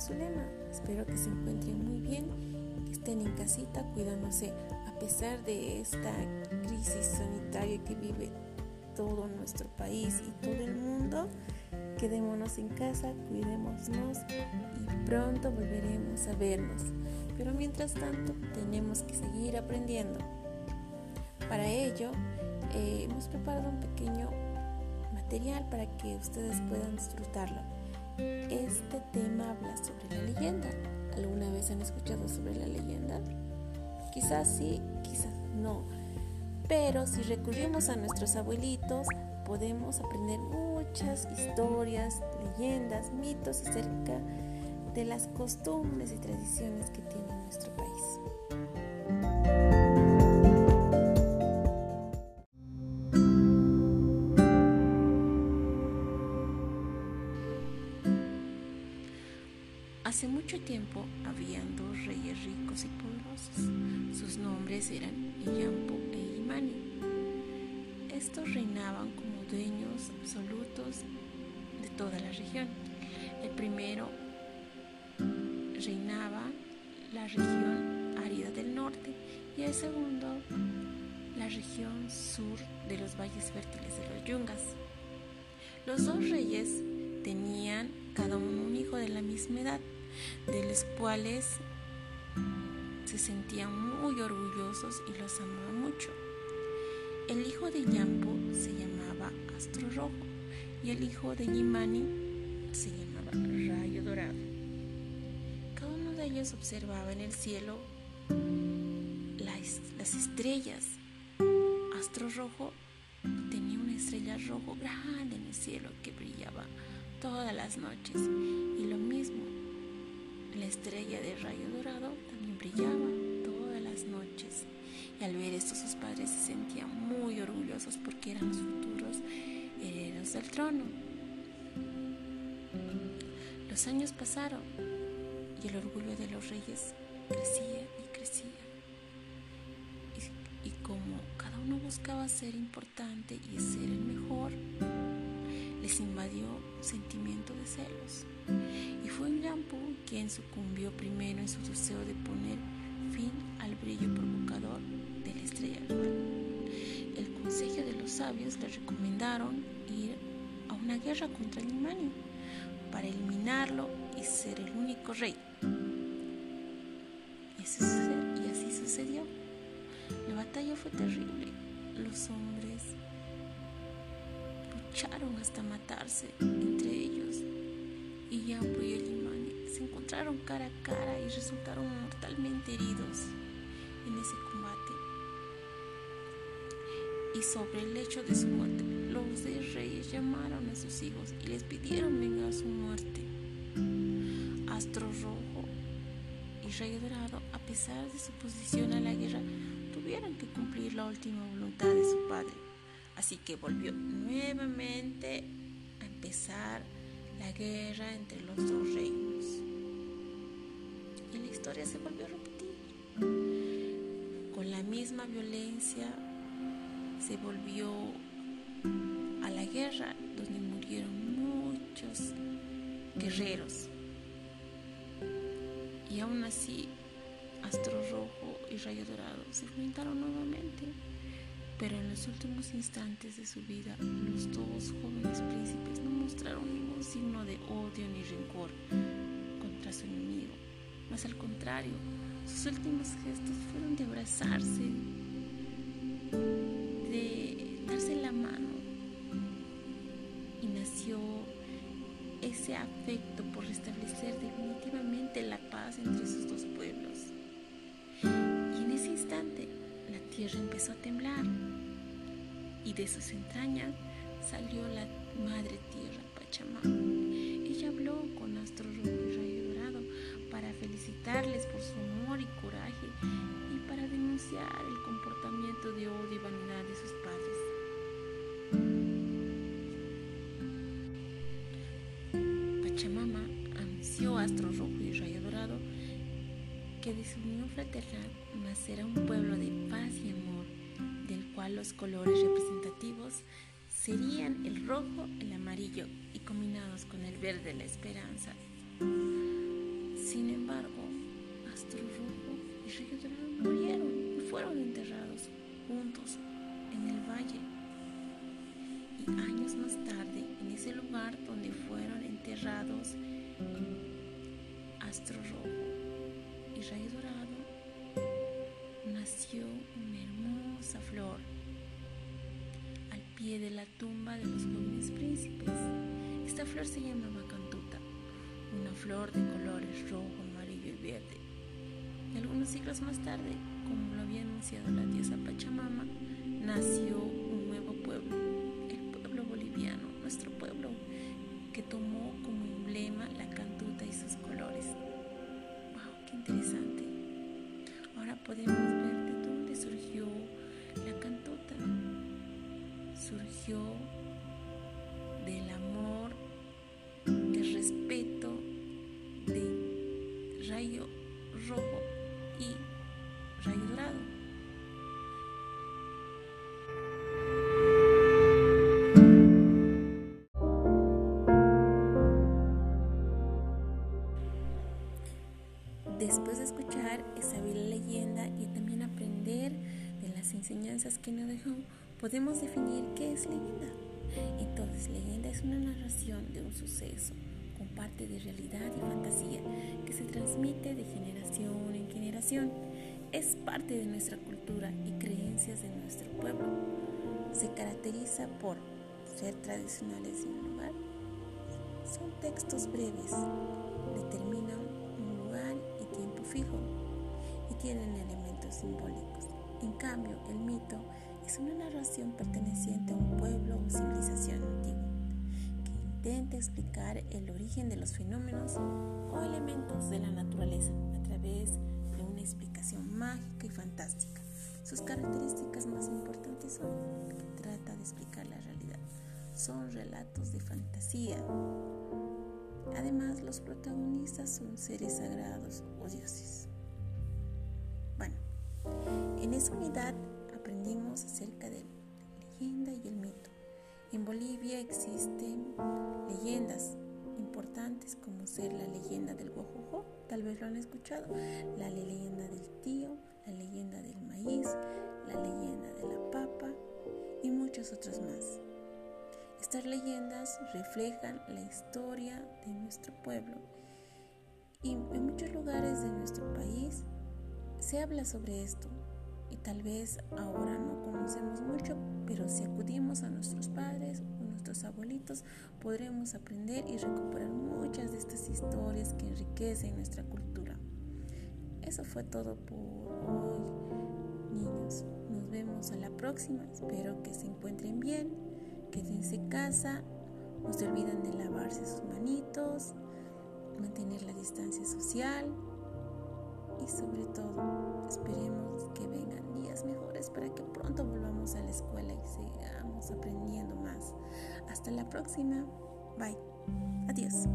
Espero que se encuentren muy bien, que estén en casita cuidándose a pesar de esta crisis sanitaria que vive todo nuestro país y todo el mundo. Quedémonos en casa, cuidémonos y pronto volveremos a vernos. Pero mientras tanto tenemos que seguir aprendiendo. Para ello eh, hemos preparado un pequeño material para que ustedes puedan disfrutarlo. Este tema habla sobre la leyenda. ¿Alguna vez han escuchado sobre la leyenda? Quizás sí, quizás no. Pero si recurrimos a nuestros abuelitos, podemos aprender muchas historias, leyendas, mitos acerca de las costumbres y tradiciones que tiene nuestro país. Hace mucho tiempo habían dos reyes ricos y poderosos. Sus nombres eran Iyampo e Imani. Estos reinaban como dueños absolutos de toda la región. El primero reinaba la región árida del norte y el segundo la región sur de los valles fértiles de los yungas. Los dos reyes tenían cada uno un hijo de la misma edad, de los cuales se sentían muy orgullosos y los amaban mucho. El hijo de Yampo se llamaba Astro Rojo y el hijo de Yimani se llamaba Rayo Dorado. Cada uno de ellos observaba en el cielo las, las estrellas. Astro Rojo tenía una estrella rojo grande en el cielo que brillaba todas las noches y lo mismo la estrella de rayo dorado también brillaba todas las noches. Y al ver esto sus padres se sentían muy orgullosos porque eran los futuros herederos del trono. Los años pasaron y el orgullo de los reyes crecía y crecía. Y, como cada uno buscaba ser importante y ser el mejor, les invadió sentimiento de celos. Y fue Yampu quien sucumbió primero en su deseo de poner fin al brillo provocador de la estrella El consejo de los sabios le recomendaron ir a una guerra contra el Imani para eliminarlo y ser el único rey. Y así sucedió. La batalla fue terrible. Los hombres lucharon hasta matarse entre ellos. Y Yampo y se encontraron cara a cara y resultaron mortalmente heridos en ese combate. Y sobre el hecho de su muerte, los de reyes llamaron a sus hijos y les pidieron vengar su muerte. Astro Rojo y Rey Dorado, a pesar de su posición a la guerra, tuvieron que cumplir la última voluntad de su padre. Así que volvió nuevamente a empezar la guerra entre los dos reinos. Y la historia se volvió a repetir. Con la misma violencia se volvió a la guerra donde murieron muchos guerreros. Y aún así, Astro Rojo y Rayo Dorado se enfrentaron nuevamente. Pero en los últimos instantes de su vida, los dos jóvenes príncipes no mostraron ningún signo de odio ni rencor contra su enemigo. Más al contrario, sus últimos gestos fueron de abrazarse, de darse la mano. Y nació ese afecto por restablecer definitivamente la paz entre sus dos pueblos. Y en ese instante la tierra empezó a temblar y de sus entrañas salió la madre tierra Pachamama. Ella habló con Astro Rojo y Rayo Dorado para felicitarles por su amor y coraje y para denunciar el comportamiento de odio y vanidad de sus padres. Pachamama anunció a Astro Rojo que de su unión fraternal nacerá un pueblo de paz y amor, del cual los colores representativos serían el rojo, el amarillo y combinados con el verde la esperanza. Sin embargo, Astro Rojo y Rayo murieron y fueron enterrados juntos en el valle. Y años más tarde, en ese lugar donde fueron enterrados Astro Rojo pie de la tumba de los jóvenes príncipes. Esta flor se llamaba Cantuta, una flor de colores rojo, amarillo y verde. Y algunos siglos más tarde, como lo había anunciado la diosa Pachamama, nació un nuevo pueblo, el pueblo boliviano, nuestro pueblo, que tomó como emblema la cantuta y sus colores. ¡Wow! ¡Qué interesante! Ahora podemos Surgió del amor, del respeto de rayo rojo y rayo dorado. Después de escuchar esa bella leyenda y también aprender de las enseñanzas que nos dejó, podemos definir qué es leyenda. Entonces, leyenda es una narración de un suceso con parte de realidad y fantasía que se transmite de generación en generación. Es parte de nuestra cultura y creencias de nuestro pueblo. Se caracteriza por ser tradicionales de un lugar. Son textos breves, determinan un lugar y tiempo fijo y tienen elementos simbólicos. En cambio, el mito es una narración perteneciente a un pueblo o civilización antigua que intenta explicar el origen de los fenómenos o elementos de la naturaleza a través de una explicación mágica y fantástica. Sus características más importantes son que trata de explicar la realidad. Son relatos de fantasía. Además, los protagonistas son seres sagrados o dioses. Bueno, en esa unidad aprendimos acerca de la leyenda y el mito. En Bolivia existen leyendas importantes como ser la leyenda del guajujo, tal vez lo han escuchado, la leyenda del tío, la leyenda del maíz, la leyenda de la papa y muchas otras más. Estas leyendas reflejan la historia de nuestro pueblo y en muchos lugares de nuestro país se habla sobre esto y tal vez ahora no conocemos mucho, pero si acudimos a nuestros padres o nuestros abuelitos podremos aprender y recuperar muchas de estas historias que enriquecen nuestra cultura. Eso fue todo por hoy, niños. Nos vemos a la próxima. Espero que se encuentren bien, quédense en casa, no se olviden de lavarse sus manitos, mantener la distancia social y sobre todo esperemos que vengan días mejores para que pronto volvamos a la escuela y sigamos aprendiendo más. Hasta la próxima. Bye. Adiós.